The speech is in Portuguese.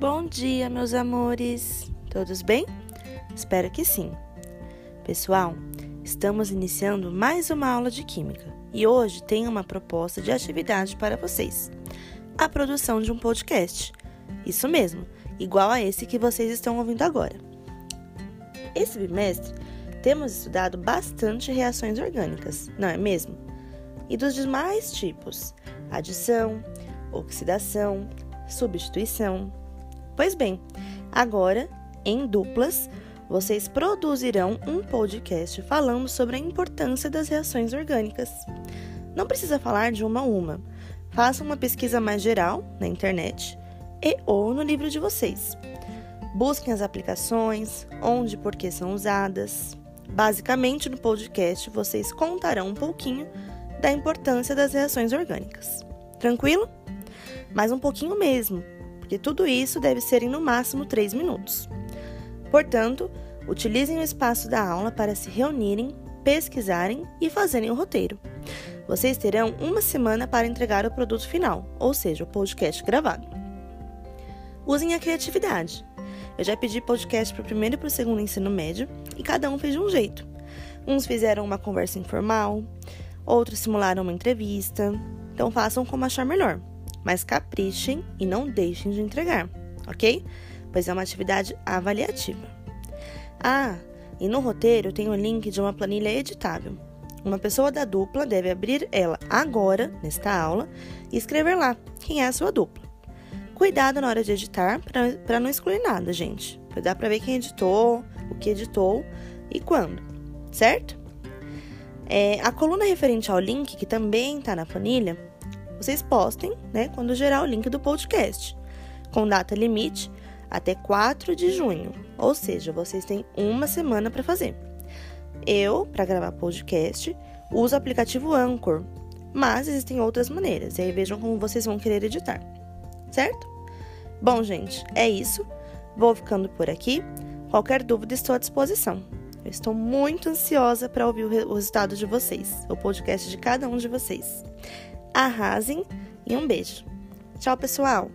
Bom dia, meus amores! Todos bem? Espero que sim. Pessoal, estamos iniciando mais uma aula de Química e hoje tenho uma proposta de atividade para vocês: a produção de um podcast. Isso mesmo, igual a esse que vocês estão ouvindo agora. Esse bimestre temos estudado bastante reações orgânicas, não é mesmo? E dos demais tipos: adição, oxidação, substituição. Pois bem, agora, em duplas, vocês produzirão um podcast falando sobre a importância das reações orgânicas. Não precisa falar de uma a uma. Façam uma pesquisa mais geral na internet e ou no livro de vocês. Busquem as aplicações, onde e por que são usadas. Basicamente, no podcast vocês contarão um pouquinho da importância das reações orgânicas. Tranquilo? Mas um pouquinho mesmo, porque tudo isso deve ser em no máximo 3 minutos. Portanto, utilizem o espaço da aula para se reunirem, pesquisarem e fazerem o roteiro. Vocês terão uma semana para entregar o produto final, ou seja, o podcast gravado. Usem a criatividade. Eu já pedi podcast para o primeiro e para o segundo ensino médio e cada um fez de um jeito. Uns fizeram uma conversa informal, outros simularam uma entrevista. Então façam como achar melhor, mas caprichem e não deixem de entregar, ok? Pois é uma atividade avaliativa. Ah, e no roteiro tem o link de uma planilha editável. Uma pessoa da dupla deve abrir ela agora, nesta aula, e escrever lá quem é a sua dupla. Cuidado na hora de editar para não excluir nada, gente. Dá para ver quem editou, o que editou e quando, certo? É, a coluna referente ao link, que também está na planilha, vocês postem né, quando gerar o link do podcast, com data limite até 4 de junho, ou seja, vocês têm uma semana para fazer. Eu, para gravar podcast, uso o aplicativo Anchor, mas existem outras maneiras, e aí vejam como vocês vão querer editar, certo? Bom, gente, é isso. Vou ficando por aqui. Qualquer dúvida, estou à disposição. Eu estou muito ansiosa para ouvir o resultado de vocês, o podcast de cada um de vocês. Arrasem e um beijo. Tchau, pessoal!